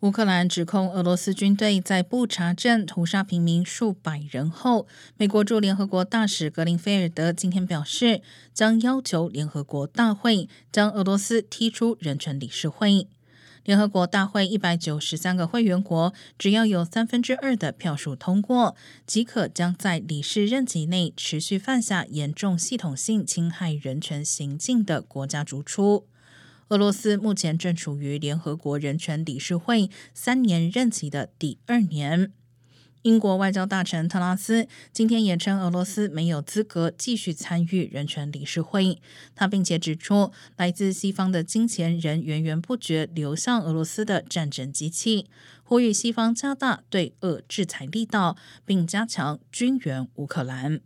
乌克兰指控俄罗斯军队在布查镇屠杀平民数百人后，美国驻联合国大使格林菲尔德今天表示，将要求联合国大会将俄罗斯踢出人权理事会。联合国大会一百九十三个会员国，只要有三分之二的票数通过，即可将在理事任期内持续犯下严重系统性侵害人权行径的国家逐出。俄罗斯目前正处于联合国人权理事会三年任期的第二年。英国外交大臣特拉斯今天也称，俄罗斯没有资格继续参与人权理事会。他并且指出，来自西方的金钱仍源源不绝流向俄罗斯的战争机器，呼吁西方加大对俄制裁力道，并加强军援乌克兰。